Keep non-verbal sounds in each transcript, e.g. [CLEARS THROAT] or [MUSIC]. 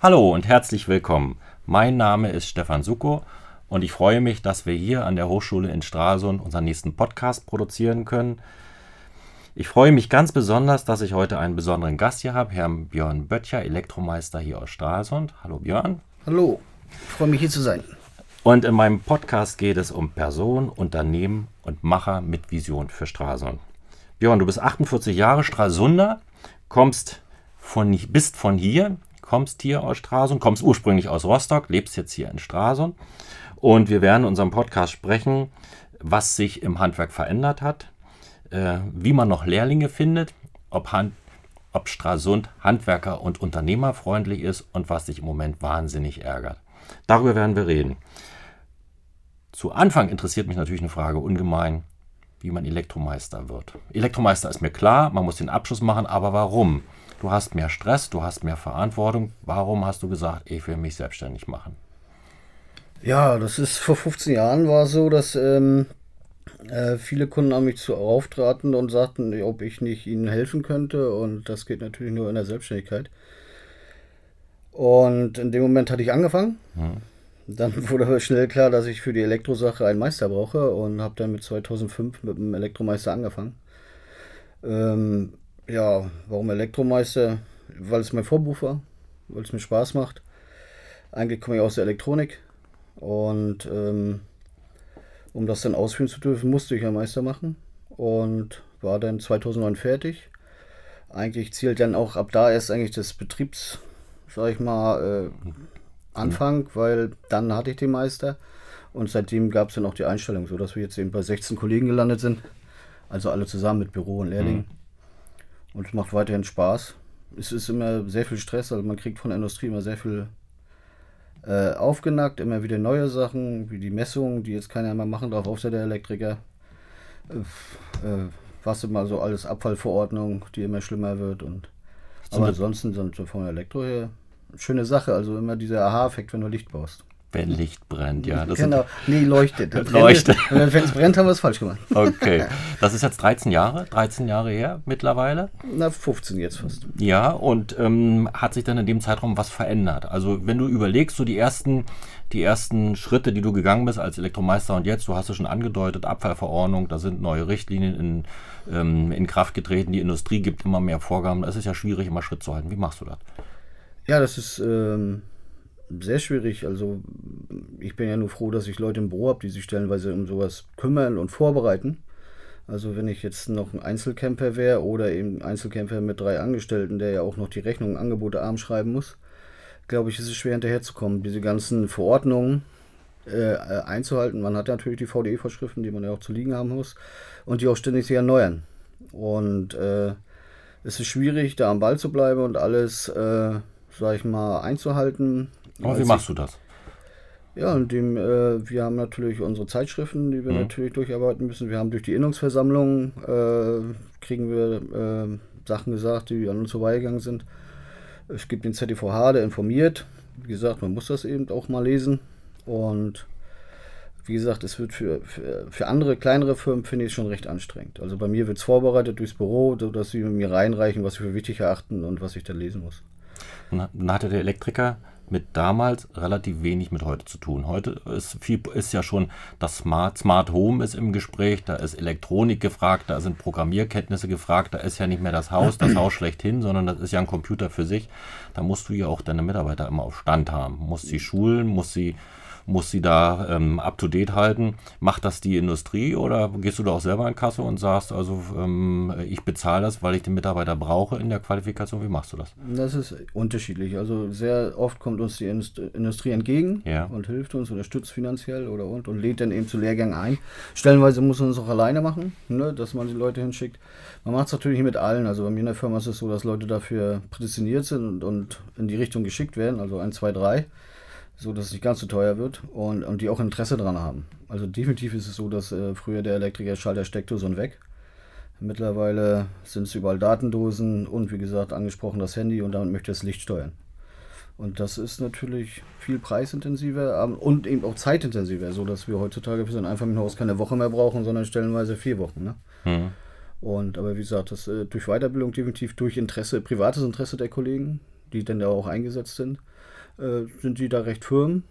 Hallo und herzlich willkommen. Mein Name ist Stefan Suko und ich freue mich, dass wir hier an der Hochschule in Stralsund unseren nächsten Podcast produzieren können. Ich freue mich ganz besonders, dass ich heute einen besonderen Gast hier habe, Herrn Björn Böttcher, Elektromeister hier aus Stralsund. Hallo Björn. Hallo, ich freue mich hier zu sein. Und in meinem Podcast geht es um Person, Unternehmen und Macher mit Vision für Stralsund. Björn, du bist 48 Jahre Stralsunder, kommst von, bist von hier, kommst hier aus Stralsund, kommst ursprünglich aus Rostock, lebst jetzt hier in Stralsund. Und wir werden in unserem Podcast sprechen, was sich im Handwerk verändert hat, äh, wie man noch Lehrlinge findet, ob, Hand, ob Stralsund Handwerker- und Unternehmerfreundlich ist und was sich im Moment wahnsinnig ärgert. Darüber werden wir reden. Zu Anfang interessiert mich natürlich eine Frage ungemein, wie man Elektromeister wird. Elektromeister ist mir klar, man muss den Abschluss machen, aber warum? Du hast mehr Stress, du hast mehr Verantwortung. Warum hast du gesagt, ich will mich selbstständig machen? Ja, das ist vor 15 Jahren war es so, dass ähm, äh, viele Kunden an mich zu auftraten und sagten, ob ich nicht ihnen helfen könnte. Und das geht natürlich nur in der Selbstständigkeit. Und in dem Moment hatte ich angefangen. Hm. Dann [LAUGHS] wurde aber schnell klar, dass ich für die Elektrosache einen Meister brauche und habe dann mit 2005 mit dem Elektromeister angefangen. Ähm, ja, warum Elektromeister? Weil es mein Vorberuf war, weil es mir Spaß macht. Eigentlich komme ich aus der Elektronik und ähm, um das dann ausführen zu dürfen, musste ich ja Meister machen und war dann 2009 fertig. Eigentlich zielt dann auch ab da erst eigentlich das Betriebs, sag ich mal, äh, Anfang, weil dann hatte ich den Meister und seitdem gab es dann auch die Einstellung, so dass wir jetzt eben bei 16 Kollegen gelandet sind. Also alle zusammen mit Büro und Lehrling. Mhm. Und es macht weiterhin Spaß. Es ist immer sehr viel Stress, also man kriegt von der Industrie immer sehr viel äh, aufgenackt, immer wieder neue Sachen, wie die Messungen, die jetzt keiner mehr machen darf, außer der Elektriker. Äh, äh, was immer so alles Abfallverordnung, die immer schlimmer wird. Und, aber ansonsten sind wir von Elektro her schöne Sache. Also immer dieser Aha-Effekt, wenn du Licht baust. Wenn Licht brennt, ja. Genau, nee, leuchtet. [LAUGHS] leuchtet. Wenn es brennt, haben wir es falsch gemacht. Okay. [LAUGHS] Das ist jetzt 13 Jahre, 13 Jahre her mittlerweile. Na, 15 jetzt fast. Ja, und ähm, hat sich dann in dem Zeitraum was verändert? Also wenn du überlegst, so die ersten, die ersten Schritte, die du gegangen bist als Elektromeister und jetzt, du hast es schon angedeutet, Abfallverordnung, da sind neue Richtlinien in, ähm, in Kraft getreten, die Industrie gibt immer mehr Vorgaben. Es ist ja schwierig, immer Schritt zu halten. Wie machst du das? Ja, das ist... Ähm sehr schwierig. Also ich bin ja nur froh, dass ich Leute im Büro habe, die sich stellenweise um sowas kümmern und vorbereiten. Also wenn ich jetzt noch ein Einzelcamper wäre oder eben Einzelcamper mit drei Angestellten, der ja auch noch die Rechnungen, Angebote arm schreiben muss, glaube ich, ist es schwer hinterherzukommen, diese ganzen Verordnungen äh, einzuhalten. Man hat natürlich die VDE-Vorschriften, die man ja auch zu liegen haben muss und die auch ständig sich erneuern. Und äh, es ist schwierig, da am Ball zu bleiben und alles, äh, sag ich mal, einzuhalten. Aber wie machst du das? Ja, indem äh, wir haben natürlich unsere Zeitschriften, die wir mhm. natürlich durcharbeiten müssen. Wir haben durch die Innungsversammlung äh, kriegen wir äh, Sachen gesagt, die an uns vorbeigegangen sind. Es gibt den ZDVH, der informiert. Wie gesagt, man muss das eben auch mal lesen. Und wie gesagt, es wird für, für, für andere kleinere Firmen, finde ich, schon recht anstrengend. Also bei mir wird es vorbereitet durchs Büro, sodass sie mir reinreichen, was sie für wichtig erachten und was ich dann lesen muss. Dann hatte der Elektriker mit damals relativ wenig mit heute zu tun. Heute ist, viel, ist ja schon das Smart, Smart Home ist im Gespräch, da ist Elektronik gefragt, da sind Programmierkenntnisse gefragt, da ist ja nicht mehr das Haus, das Haus schlechthin, sondern das ist ja ein Computer für sich. Da musst du ja auch deine Mitarbeiter immer auf Stand haben. Musst sie schulen, musst sie muss sie da ähm, up-to-date halten. Macht das die Industrie oder gehst du da auch selber in Kasse und sagst, also ähm, ich bezahle das, weil ich den Mitarbeiter brauche in der Qualifikation? Wie machst du das? Das ist unterschiedlich. Also sehr oft kommt uns die Industrie entgegen ja. und hilft uns, unterstützt finanziell oder und, und lädt dann eben zu Lehrgängen ein. Stellenweise muss man es auch alleine machen, ne, dass man die Leute hinschickt. Man macht es natürlich mit allen. Also bei mir in der Firma ist es so, dass Leute dafür prädestiniert sind und, und in die Richtung geschickt werden, also 1, 2, 3 so dass es nicht ganz so teuer wird und, und die auch Interesse daran haben. Also definitiv ist es so, dass äh, früher der Elektriker Schalter Steckdose und weg. Mittlerweile sind es überall Datendosen und wie gesagt angesprochen das Handy und damit möchte das Licht steuern. Und das ist natürlich viel preisintensiver und eben auch zeitintensiver, so dass wir heutzutage für so ein Einfamilienhaus keine Woche mehr brauchen, sondern stellenweise vier Wochen. Ne? Mhm. Und aber wie gesagt, das äh, durch Weiterbildung definitiv durch Interesse, privates Interesse der Kollegen, die dann da auch eingesetzt sind äh, sind die da recht firm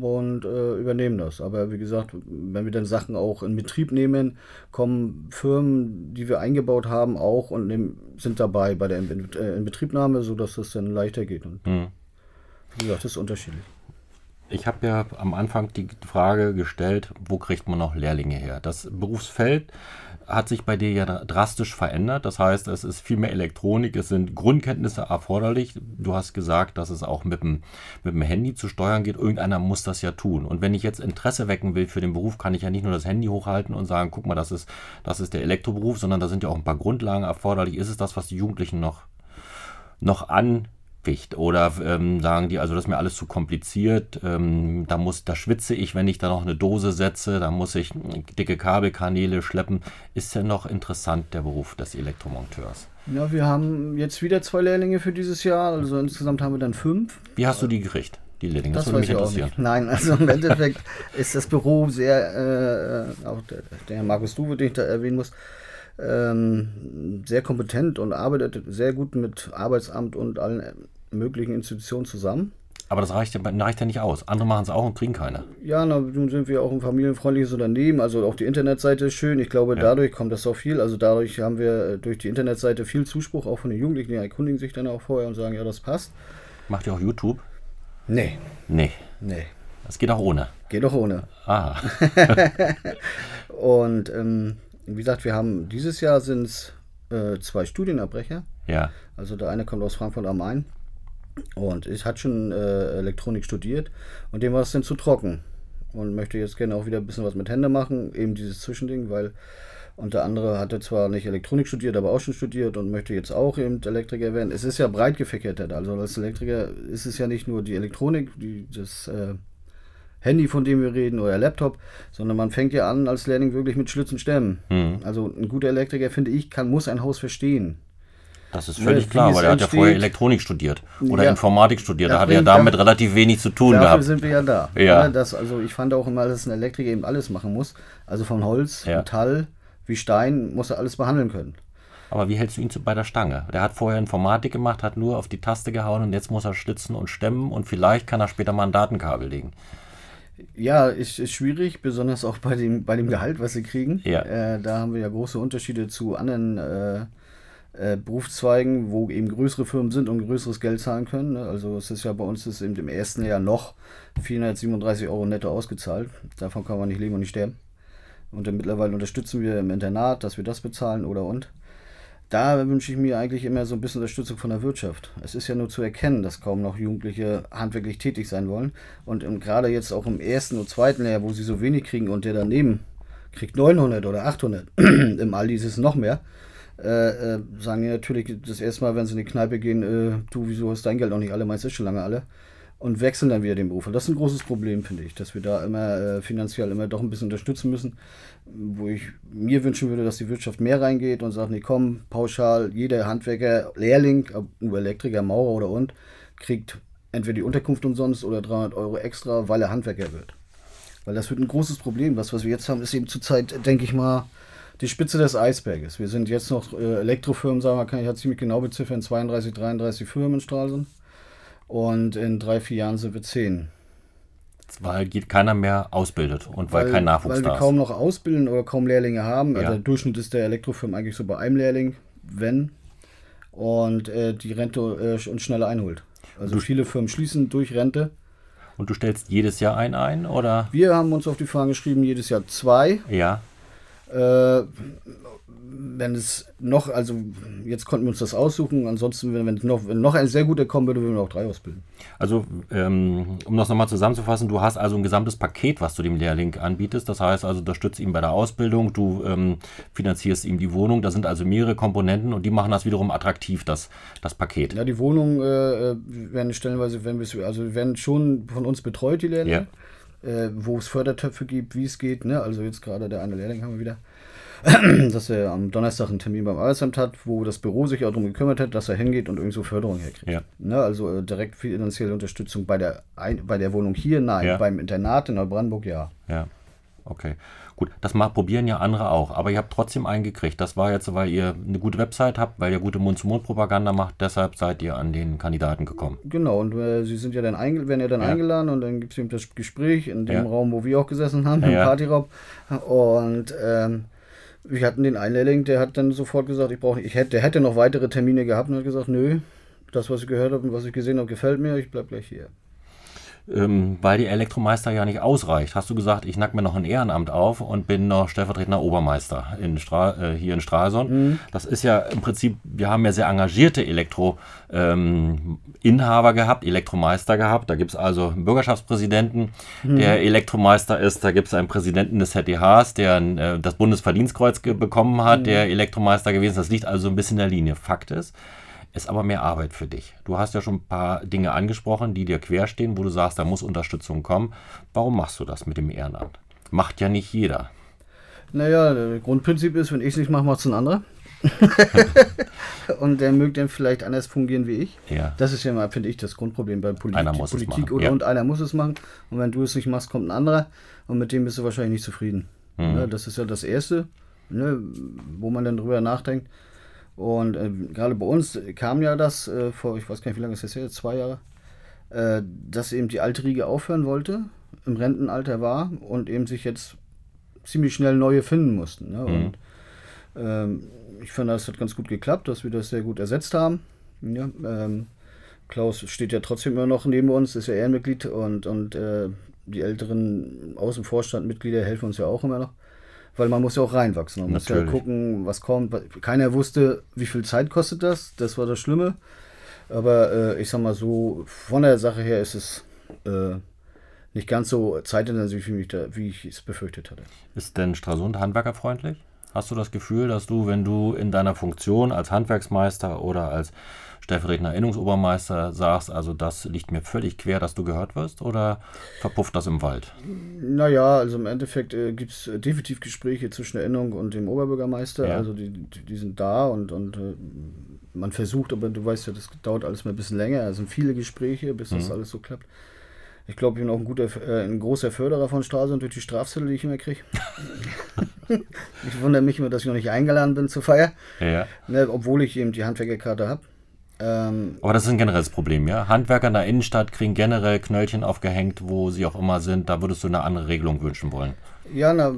und äh, übernehmen das. Aber wie gesagt, wenn wir dann Sachen auch in Betrieb nehmen, kommen Firmen, die wir eingebaut haben, auch und nehmen, sind dabei bei der äh, Inbetriebnahme, sodass das dann leichter geht. Und Hm. wie gesagt, das ist unterschiedlich. Ich habe ja am Anfang die Frage gestellt, wo kriegt man noch Lehrlinge her? Das Berufsfeld hat sich bei dir ja drastisch verändert. Das heißt, es ist viel mehr Elektronik, es sind Grundkenntnisse erforderlich. Du hast gesagt, dass es auch mit dem, mit dem Handy zu steuern geht. Irgendeiner muss das ja tun. Und wenn ich jetzt Interesse wecken will für den Beruf, kann ich ja nicht nur das Handy hochhalten und sagen, guck mal, das ist, das ist der Elektroberuf, sondern da sind ja auch ein paar Grundlagen erforderlich. Ist es das, was die Jugendlichen noch, noch an oder ähm, sagen die, also das ist mir alles zu kompliziert, ähm, da muss, da schwitze ich, wenn ich da noch eine Dose setze, da muss ich dicke Kabelkanäle schleppen. Ist ja noch interessant der Beruf des Elektromonteurs? Ja, wir haben jetzt wieder zwei Lehrlinge für dieses Jahr, also insgesamt haben wir dann fünf. Wie hast du die gekriegt, die Lehrlinge? Das, das würde mich interessieren. Nein, also im Endeffekt [LAUGHS] ist das Büro sehr, äh, auch der, der Markus Duwe, den ich da erwähnen muss, ähm, sehr kompetent und arbeitet sehr gut mit Arbeitsamt und allen möglichen Institutionen zusammen. Aber das reicht ja, reicht ja nicht aus. Andere machen es auch und kriegen keine. Ja, na, nun sind wir auch ein familienfreundliches Unternehmen. Also auch die Internetseite ist schön. Ich glaube, ja. dadurch kommt das auch viel. Also dadurch haben wir äh, durch die Internetseite viel Zuspruch, auch von den Jugendlichen. Die erkundigen sich dann auch vorher und sagen, ja, das passt. Macht ihr auch YouTube? Nee. Nee. Nee. Das geht auch ohne. Geht auch ohne. Ah. [LAUGHS] und ähm, wie gesagt, wir haben dieses Jahr sind es äh, zwei Studienabbrecher. Ja. Also der eine kommt aus Frankfurt am Main und ich hatte schon äh, Elektronik studiert und dem war es dann zu trocken und möchte jetzt gerne auch wieder ein bisschen was mit Hände machen, eben dieses Zwischending, weil und der andere hatte zwar nicht Elektronik studiert, aber auch schon studiert und möchte jetzt auch eben Elektriker werden. Es ist ja breit gefächert, also als Elektriker ist es ja nicht nur die Elektronik, die, das äh, Handy, von dem wir reden, oder Laptop, sondern man fängt ja an als Lehrling wirklich mit Schlitz und Stämmen. Mhm. Also ein guter Elektriker, finde ich, kann, muss ein Haus verstehen. Das ist völlig ja, klar, weil er hat ja vorher Elektronik studiert oder ja, Informatik studiert. Da hat er damit dafür, relativ wenig zu tun dafür gehabt. Dafür sind wir ja da. Ja. ja das, also ich fand auch immer, dass ein Elektriker eben alles machen muss. Also von Holz, Metall, wie Stein, muss er alles behandeln können. Aber wie hältst du ihn bei der Stange? Der hat vorher Informatik gemacht, hat nur auf die Taste gehauen und jetzt muss er schlitzen und stemmen und vielleicht kann er später mal ein Datenkabel legen. Ja, ist, ist schwierig, besonders auch bei dem, bei dem Gehalt, was sie kriegen. Ja. Äh, da haben wir ja große Unterschiede zu anderen äh, äh, Berufszweigen, wo eben größere Firmen sind und größeres Geld zahlen können. Ne? Also es ist ja bei uns ist eben im ersten Jahr noch 437 Euro netto ausgezahlt. Davon kann man nicht leben und nicht sterben. Und dann mittlerweile unterstützen wir im Internat, dass wir das bezahlen oder und. Da wünsche ich mir eigentlich immer so ein bisschen Unterstützung von der Wirtschaft. Es ist ja nur zu erkennen, dass kaum noch Jugendliche handwerklich tätig sein wollen. Und gerade jetzt auch im ersten und zweiten Jahr, wo sie so wenig kriegen und der daneben kriegt 900 oder 800, [CLEARS THROAT] im Aldi ist es noch mehr, äh, äh, sagen die natürlich das erste Mal, wenn sie in die Kneipe gehen, äh, du, wieso hast dein Geld noch nicht alle, meinst du schon lange alle? Und wechseln dann wieder den Beruf. Und das ist ein großes Problem, finde ich, dass wir da immer äh, finanziell immer doch ein bisschen unterstützen müssen. Wo ich mir wünschen würde, dass die Wirtschaft mehr reingeht und sagt, nee, komm, pauschal, jeder Handwerker, Lehrling, nur Elektriker, Maurer oder und, kriegt entweder die Unterkunft umsonst oder 300 Euro extra, weil er Handwerker wird. Weil das wird ein großes Problem. Was, was wir jetzt haben, ist eben zurzeit, denke ich mal, die Spitze des Eisberges. Wir sind jetzt noch äh, Elektrofirmen, sagen wir, kann ich ja ziemlich genau beziffern, 32, 33 Firmen in Stralsund. Und in drei, vier Jahren sind wir zehn. Weil keiner mehr ausbildet und weil, weil kein Nachwuchs weil da ist. Weil wir kaum noch ausbilden oder kaum Lehrlinge haben. Ja. Also der Durchschnitt ist der Elektrofirmen eigentlich so bei einem Lehrling, wenn. Und äh, die Rente äh, uns schneller einholt. Also du viele Firmen schließen durch Rente. Und du stellst jedes Jahr einen ein, oder? Wir haben uns auf die Fahne geschrieben, jedes Jahr zwei. Ja. Äh, wenn es noch, also jetzt konnten wir uns das aussuchen, ansonsten, wenn, wenn noch, wenn noch ein sehr guter kommen würde, würden wir auch drei ausbilden. Also, ähm, um das nochmal zusammenzufassen, du hast also ein gesamtes Paket, was du dem Lehrling anbietest. Das heißt also, du unterstützt ihn bei der Ausbildung, du ähm, finanzierst ihm die Wohnung. Da sind also mehrere Komponenten und die machen das wiederum attraktiv, das, das Paket. Ja, die Wohnungen äh, werden stellenweise, wenn wir also werden schon von uns betreut, die Lehrlinge. Ja. Äh, wo es Fördertöpfe gibt, wie es geht. Ne? Also jetzt gerade der eine Lehrling haben wir wieder. [CLEARS THROAT] dass er am Donnerstag einen Termin beim Arbeitsamt hat, wo das Büro sich auch darum gekümmert hat, dass er hingeht und irgendwo Förderung herkriegt. Ja. Ne, also äh, direkt finanzielle Unterstützung bei der, ein, bei der Wohnung hier, nein. Ja. Beim Internat in Neubrandenburg, ja. Ja. Okay, gut. Das mal probieren ja andere auch. Aber ihr habt trotzdem einen gekriegt. Das war jetzt, weil ihr eine gute Website habt, weil ihr gute Mund-zu-Mund-Propaganda macht. Deshalb seid ihr an den Kandidaten gekommen. Genau, und äh, sie sind ja dann werden ja dann ja. eingeladen und dann gibt es eben das Gespräch in dem ja. Raum, wo wir auch gesessen haben, im ja. Partyraum. Und ähm, wir hatten den Einlehrling, der hat dann sofort gesagt, ich brauche, ich hätte, der hätte noch weitere Termine gehabt und hat gesagt, nö, das, was ich gehört habe und was ich gesehen habe, gefällt mir, ich bleibe gleich hier ähm, weil die Elektromeister ja nicht ausreicht, hast du gesagt, ich nack mir noch ein Ehrenamt auf und bin noch stellvertretender Obermeister in Stra äh, hier in Stralsund. Mhm. Das ist ja im Prinzip, wir haben ja sehr engagierte Elektroinhaber ähm, gehabt, Elektromeister gehabt. Da gibt es also einen Bürgerschaftspräsidenten, mhm. der Elektromeister ist. Da gibt es einen Präsidenten des ZDHs, der äh, das Bundesverdienstkreuz bekommen hat, mhm. der Elektromeister gewesen ist. Das liegt also ein bisschen in der Linie. Fakt ist, ist aber mehr Arbeit für dich. Du hast ja schon ein paar Dinge angesprochen, die dir querstehen, wo du sagst, da muss Unterstützung kommen. Warum machst du das mit dem Ehrenamt? Macht ja nicht jeder. Naja, das Grundprinzip ist, wenn ich es nicht mache, macht es ein anderer. [LAUGHS] und der mögt dann vielleicht anders fungieren wie ich. Ja. Das ist ja mal, finde ich, das Grundproblem bei Polit einer muss Politik. Es oder ja. und einer muss es machen. Und wenn du es nicht machst, kommt ein anderer. Und mit dem bist du wahrscheinlich nicht zufrieden. Mhm. Ja, das ist ja das Erste, ne, wo man dann drüber nachdenkt. Und äh, gerade bei uns kam ja das äh, vor, ich weiß gar nicht, wie lange ist das her, zwei Jahre, äh, dass eben die alte Riege aufhören wollte, im Rentenalter war und eben sich jetzt ziemlich schnell neue finden mussten. Ne? Mhm. Und ähm, ich finde, das hat ganz gut geklappt, dass wir das sehr gut ersetzt haben. Ja, ähm, Klaus steht ja trotzdem immer noch neben uns, ist ja Ehrenmitglied und, und äh, die älteren Außenvorstandmitglieder helfen uns ja auch immer noch weil man muss ja auch reinwachsen. Man Natürlich. muss ja gucken, was kommt. Keiner wusste, wie viel Zeit kostet das. Das war das Schlimme. Aber äh, ich sag mal so, von der Sache her ist es äh, nicht ganz so zeitintensiv, wie ich, da, wie ich es befürchtet hatte. Ist denn Stralsund handwerkerfreundlich? Hast du das Gefühl, dass du, wenn du in deiner Funktion als Handwerksmeister oder als stellvertretender Erinnerungsobermeister sagst, also das liegt mir völlig quer, dass du gehört wirst, oder verpufft das im Wald? Naja, also im Endeffekt äh, gibt es äh, definitiv Gespräche zwischen der Erinnerung und dem Oberbürgermeister. Ja. Also die, die, die, sind da und, und äh, man versucht, aber du weißt ja, das dauert alles mal ein bisschen länger. Also sind viele Gespräche, bis mhm. das alles so klappt. Ich glaube, ich bin auch ein, guter, äh, ein großer Förderer von Stralsund durch die Strafzettel, die ich immer kriege. [LAUGHS] ich wundere mich immer, dass ich noch nicht eingeladen bin zur Feier. Ja. Ne, obwohl ich eben die Handwerkerkarte habe. Ähm, Aber das ist ein generelles Problem, ja? Handwerker in der Innenstadt kriegen generell Knöllchen aufgehängt, wo sie auch immer sind. Da würdest du eine andere Regelung wünschen wollen. Ja, na,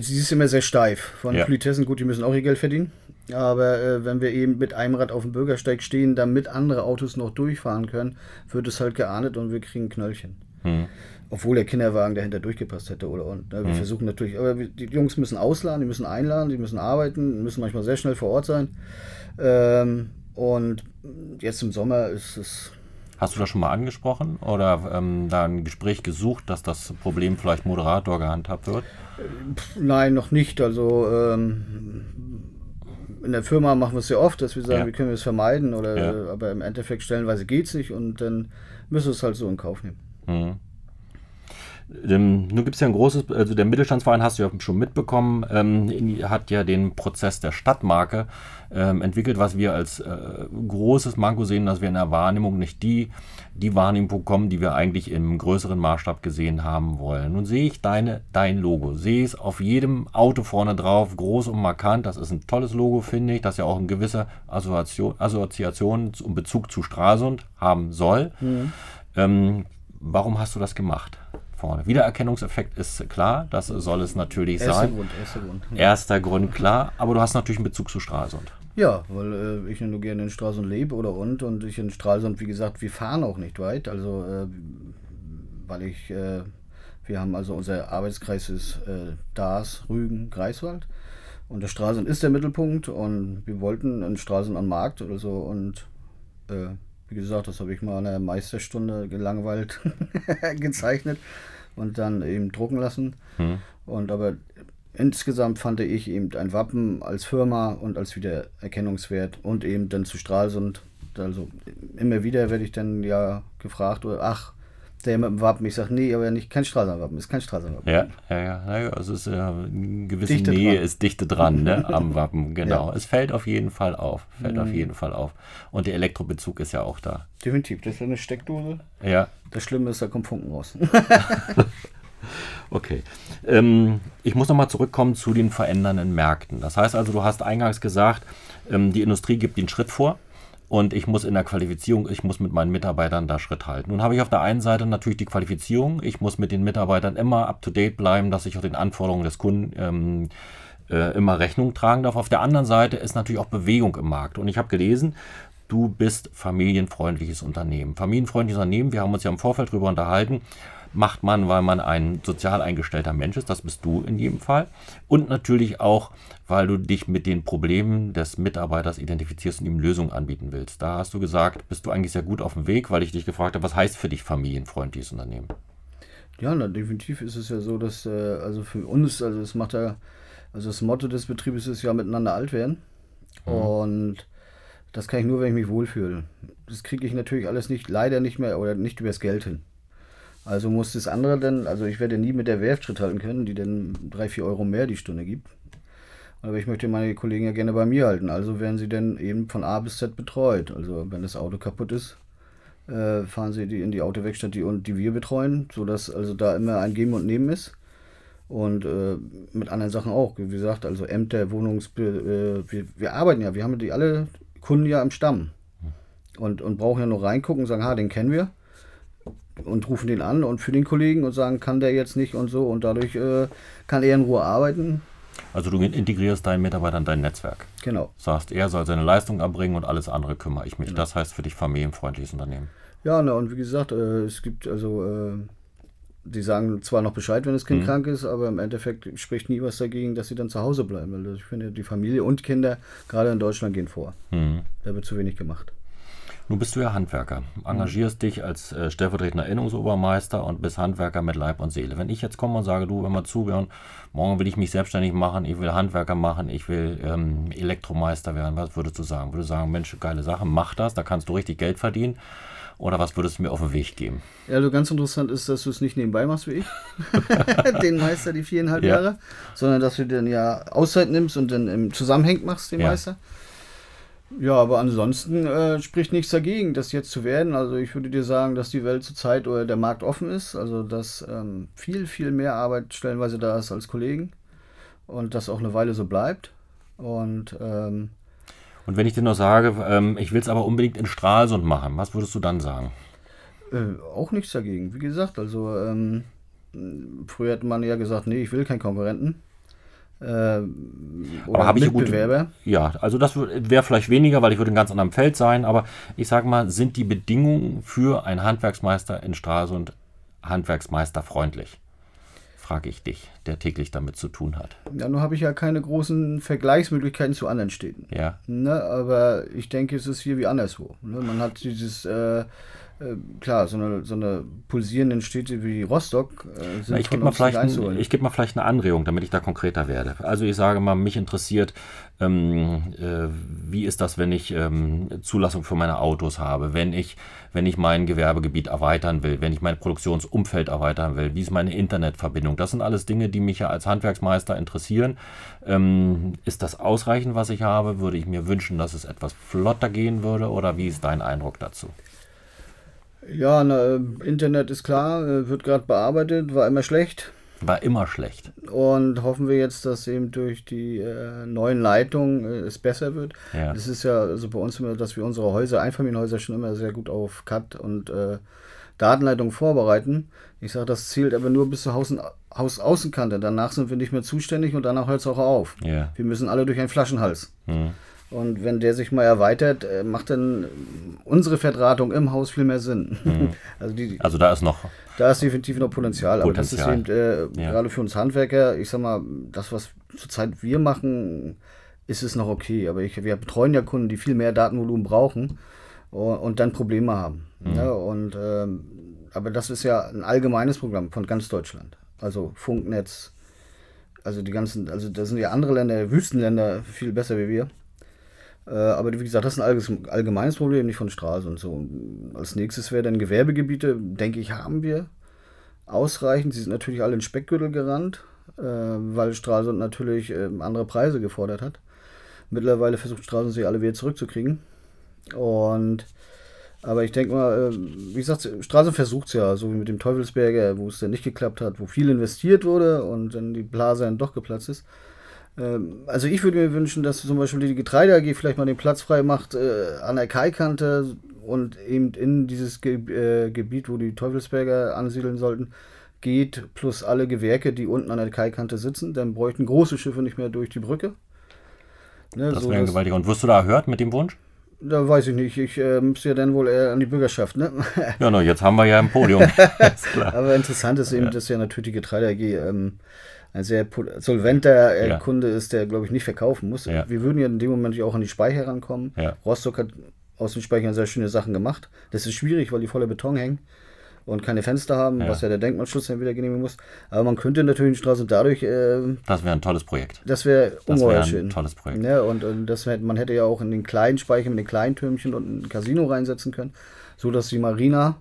sie ist immer sehr steif. Von ja. Politessen, gut, die müssen auch ihr Geld verdienen. Aber äh, wenn wir eben mit einem Rad auf dem Bürgersteig stehen, damit andere Autos noch durchfahren können, wird es halt geahndet und wir kriegen Knöllchen. Hm. Obwohl der Kinderwagen dahinter durchgepasst hätte oder und. Ne, wir hm. versuchen natürlich, aber die Jungs müssen ausladen, die müssen einladen, die müssen arbeiten, müssen manchmal sehr schnell vor Ort sein. Ähm, und jetzt im Sommer ist es. Hast du das schon mal angesprochen oder ähm, da ein Gespräch gesucht, dass das Problem vielleicht Moderator gehandhabt wird? Nein, noch nicht. Also ähm, in der Firma machen wir es sehr oft, dass wir sagen, ja. wie können wir es vermeiden, oder ja. aber im Endeffekt stellenweise geht es nicht und dann müssen wir es halt so in Kauf nehmen. Mhm. Ähm, nun gibt es ja ein großes, also der Mittelstandsverein hast du ja schon mitbekommen, ähm, hat ja den Prozess der Stadtmarke ähm, entwickelt, was wir als äh, großes Manko sehen, dass wir in der Wahrnehmung nicht die, die Wahrnehmung bekommen, die wir eigentlich im größeren Maßstab gesehen haben wollen. Nun sehe ich deine, dein Logo, sehe es auf jedem Auto vorne drauf, groß und markant. Das ist ein tolles Logo, finde ich, das ja auch eine gewisse Assoziation, Assoziation und Bezug zu Stralsund haben soll. Mhm. Ähm, warum hast du das gemacht? Vorne. Wiedererkennungseffekt ist klar, das soll es natürlich erster sein. Grund, erster Grund. Ja. Erster Grund, klar, aber du hast natürlich einen Bezug zu Stralsund. Ja, weil äh, ich nur gerne in Stralsund lebe oder und und ich in Stralsund, wie gesagt, wir fahren auch nicht weit, also äh, weil ich, äh, wir haben also unser Arbeitskreis ist äh, Dars, Rügen, Greifswald und der Stralsund ist der Mittelpunkt und wir wollten in Stralsund am Markt oder so und äh, wie gesagt, das habe ich mal in einer Meisterstunde gelangweilt [LAUGHS] gezeichnet und dann eben drucken lassen. Hm. Und aber insgesamt fand ich eben ein Wappen als Firma und als Wiedererkennungswert und eben dann zu Stralsund. Also immer wieder werde ich dann ja gefragt, oder ach, der mit dem Wappen. Ich sage, nee, aber nicht kein Straßenwappen, ist kein Straßenwappen. Ja, ja, ja. Also es ist, äh, eine gewisse dichte Nähe dran. ist dichte dran ne, [LAUGHS] am Wappen, genau. Ja. Es fällt auf jeden Fall auf. Fällt mhm. auf jeden Fall auf. Und der Elektrobezug ist ja auch da. Definitiv, das ist eine Steckdose. Ja. Das Schlimme ist, da kommt Funken raus. [LAUGHS] Okay. Ähm, ich muss nochmal zurückkommen zu den verändernden Märkten. Das heißt also, du hast eingangs gesagt, ähm, die Industrie gibt den Schritt vor und ich muss in der Qualifizierung, ich muss mit meinen Mitarbeitern da Schritt halten. Nun habe ich auf der einen Seite natürlich die Qualifizierung. Ich muss mit den Mitarbeitern immer up-to-date bleiben, dass ich auch den Anforderungen des Kunden ähm, äh, immer Rechnung tragen darf. Auf der anderen Seite ist natürlich auch Bewegung im Markt. Und ich habe gelesen, du bist familienfreundliches Unternehmen. Familienfreundliches Unternehmen, wir haben uns ja im Vorfeld darüber unterhalten, macht man, weil man ein sozial eingestellter Mensch ist, das bist du in jedem Fall. Und natürlich auch, weil du dich mit den Problemen des Mitarbeiters identifizierst und ihm Lösungen anbieten willst. Da hast du gesagt, bist du eigentlich sehr gut auf dem Weg, weil ich dich gefragt habe, was heißt für dich familienfreundliches Unternehmen? Ja, na, definitiv ist es ja so, dass, äh, also für uns, also es macht ja, also das Motto des Betriebes ist ja miteinander alt werden. Mhm. Und das kann ich nur, wenn ich mich wohlfühle. Das kriege ich natürlich alles nicht, leider nicht mehr oder nicht übers Geld hin. Also muss das andere dann, also ich werde nie mit der Werft Schritt halten können, die dann 3, 4 Euro mehr die Stunde gibt. Aber ich möchte meine Kollegen ja gerne bei mir halten. Also werden sie dann eben von A bis Z betreut. Also wenn das Auto kaputt ist, äh, fahren sie die in die Autowerkstatt, die, die wir betreuen, sodass also da immer ein Geben und Nehmen ist. Und äh, mit anderen Sachen auch. Wie gesagt, also Ämter, Wohnungs... Äh, wir, wir arbeiten ja, wir haben die alle Kunden ja im Stamm. Und, und brauchen ja nur reingucken und sagen, ha, den kennen wir und rufen den an und für den Kollegen und sagen, kann der jetzt nicht und so und dadurch äh, kann er in Ruhe arbeiten. Also du integrierst deinen Mitarbeiter in dein Netzwerk. Genau. Sagst, er soll seine Leistung erbringen und alles andere kümmere ich mich. Genau. Das heißt für dich familienfreundliches Unternehmen. Ja, ne, und wie gesagt, äh, es gibt also, äh, die sagen zwar noch Bescheid, wenn das Kind mhm. krank ist, aber im Endeffekt spricht nie was dagegen, dass sie dann zu Hause bleiben. Weil ich finde, die Familie und Kinder, gerade in Deutschland, gehen vor. Mhm. Da wird zu wenig gemacht. Nun bist du ja Handwerker, engagierst dich als äh, stellvertretender Erinnerungsobermeister und bist Handwerker mit Leib und Seele. Wenn ich jetzt komme und sage, du, wenn wir zuhören, morgen will ich mich selbstständig machen, ich will Handwerker machen, ich will ähm, Elektromeister werden, was würdest du sagen? Würdest du sagen, Mensch, geile Sache, mach das, da kannst du richtig Geld verdienen. Oder was würdest du mir auf den Weg geben? Ja, also ganz interessant ist, dass du es nicht nebenbei machst wie ich, [LAUGHS] den Meister die viereinhalb ja. Jahre, sondern dass du dann ja Auszeit nimmst und dann im Zusammenhang machst, den ja. Meister. Ja, aber ansonsten äh, spricht nichts dagegen, das jetzt zu werden. Also ich würde dir sagen, dass die Welt zurzeit oder der Markt offen ist, also dass ähm, viel, viel mehr Arbeit stellenweise da ist als Kollegen und das auch eine Weile so bleibt. Und, ähm, und wenn ich dir noch sage, ähm, ich will es aber unbedingt in Stralsund machen, was würdest du dann sagen? Äh, auch nichts dagegen. Wie gesagt, also ähm, früher hätte man ja gesagt, nee, ich will keinen Konkurrenten. Äh, aber habe ich Mitbewerber? ja, also das wäre vielleicht weniger, weil ich würde in ganz anderem Feld sein, aber ich sage mal, sind die Bedingungen für einen Handwerksmeister in Stralsund handwerksmeisterfreundlich? Frage ich dich, der täglich damit zu tun hat. Ja, nun habe ich ja keine großen Vergleichsmöglichkeiten zu anderen Städten. Ja. Ne, aber ich denke, es ist hier wie anderswo. Ne? Man hat dieses äh, äh, klar, so eine, so eine pulsierenden Städte wie Rostock äh, sind Na, ich gebe mal, vielleicht ein, ich geb mal vielleicht eine Anregung, damit ich da konkreter werde. Also ich sage mal, mich interessiert, ähm, äh, wie ist das, wenn ich ähm, Zulassung für meine Autos habe, wenn ich, wenn ich mein Gewerbegebiet erweitern will, wenn ich mein Produktionsumfeld erweitern will, wie ist meine Internetverbindung? Das sind alles Dinge, die mich ja als Handwerksmeister interessieren. Ähm, ist das ausreichend, was ich habe? Würde ich mir wünschen, dass es etwas flotter gehen würde oder wie ist dein Eindruck dazu? Ja, na, Internet ist klar, äh, wird gerade bearbeitet, war immer schlecht. War immer schlecht. Und hoffen wir jetzt, dass eben durch die äh, neuen Leitungen äh, es besser wird. Ja. Das ist ja also bei uns immer, dass wir unsere Häuser, Einfamilienhäuser schon immer sehr gut auf CAD und äh, Datenleitung vorbereiten. Ich sage, das zielt aber nur bis zur Haus Hausaußenkante. Danach sind wir nicht mehr zuständig und danach hört es auch auf. Ja. Wir müssen alle durch einen Flaschenhals. Mhm. Und wenn der sich mal erweitert, äh, macht dann unsere Verdrahtung im Haus viel mehr Sinn. Mhm. [LAUGHS] Also, die, also da ist noch. Da ist definitiv noch Potenzial. Potenzial. Aber das ist eben, äh, ja. gerade für uns Handwerker, ich sag mal, das, was zurzeit wir machen, ist es noch okay. Aber ich, wir betreuen ja Kunden, die viel mehr Datenvolumen brauchen und, und dann Probleme haben. Mhm. Ja, und, ähm, aber das ist ja ein allgemeines Programm von ganz Deutschland. Also Funknetz, also die ganzen, also da sind ja andere Länder, Wüstenländer viel besser wie wir. Äh, aber wie gesagt, das ist ein allgemeines Problem, nicht von Straße und so. Und als nächstes wäre dann Gewerbegebiete, denke ich, haben wir ausreichend. Sie sind natürlich alle in Speckgürtel gerannt, äh, weil Stralsund natürlich äh, andere Preise gefordert hat. Mittlerweile versucht Stralsund sie alle wieder zurückzukriegen. Und Aber ich denke mal, äh, wie gesagt, Straße versucht es ja, so wie mit dem Teufelsberger, wo es dann nicht geklappt hat, wo viel investiert wurde und dann die Blase dann doch geplatzt ist. Ähm, also ich würde mir wünschen, dass zum Beispiel die Getreide AG vielleicht mal den Platz frei macht äh, an der Kaikante und eben in dieses Ge äh, Gebiet, wo die Teufelsberger ansiedeln sollten, geht, plus alle Gewerke, die unten an der Kaikante sitzen. Dann bräuchten große Schiffe nicht mehr durch die Brücke. Ne, das so wäre gewaltig. Und wirst du da erhört mit dem Wunsch? Da weiß ich nicht. Ich äh, müsste ja dann wohl eher an die Bürgerschaft, ne? ja, no, jetzt haben wir ja ein Podium. [LAUGHS] Aber interessant ist eben, ja. dass ja natürlich die Getreide AG ähm, ein sehr solventer äh, ja. Kunde ist, der, glaube ich, nicht verkaufen muss. Ja. Wir würden ja in dem Moment auch an die Speicher rankommen. Rostock hat aus den Speichern sehr schöne Sachen gemacht. Das ist schwierig, weil die voller Beton hängen und keine Fenster haben, ja. was ja der Denkmalschutz dann wieder genehmigen muss. Aber man könnte natürlich die Straße dadurch. Äh, das wäre ein tolles Projekt. Das wäre ungeheuer schön. Ein tolles Projekt. Ja, und, und das wär, man hätte ja auch in den kleinen Speicher mit den kleinen Türmchen und ein Casino reinsetzen können, so dass die Marina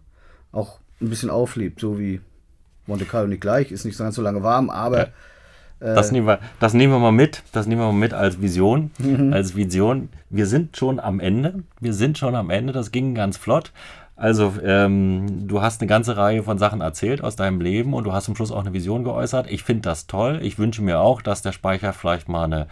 auch ein bisschen auflebt, so wie Monte Carlo nicht gleich, ist nicht so ganz so lange warm, aber. Ja. Äh, das nehmen, wir, das nehmen wir mal mit. Das nehmen wir mal mit als Vision. Mhm. Als Vision. Wir sind schon am Ende. Wir sind schon am Ende. Das ging ganz flott. Also, ähm, du hast eine ganze Reihe von Sachen erzählt aus deinem Leben und du hast zum Schluss auch eine Vision geäußert. Ich finde das toll. Ich wünsche mir auch, dass der Speicher vielleicht mal eine,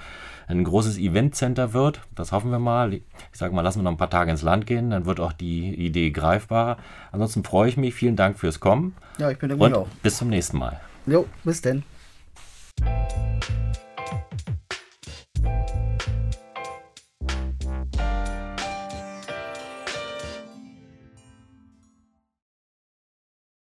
ein großes Eventcenter wird. Das hoffen wir mal. Ich sage mal, lassen wir noch ein paar Tage ins Land gehen, dann wird auch die Idee greifbarer. Ansonsten freue ich mich. Vielen Dank fürs Kommen. Ja, ich bedanke mich auch. Bis zum nächsten Mal. Jo, bis denn.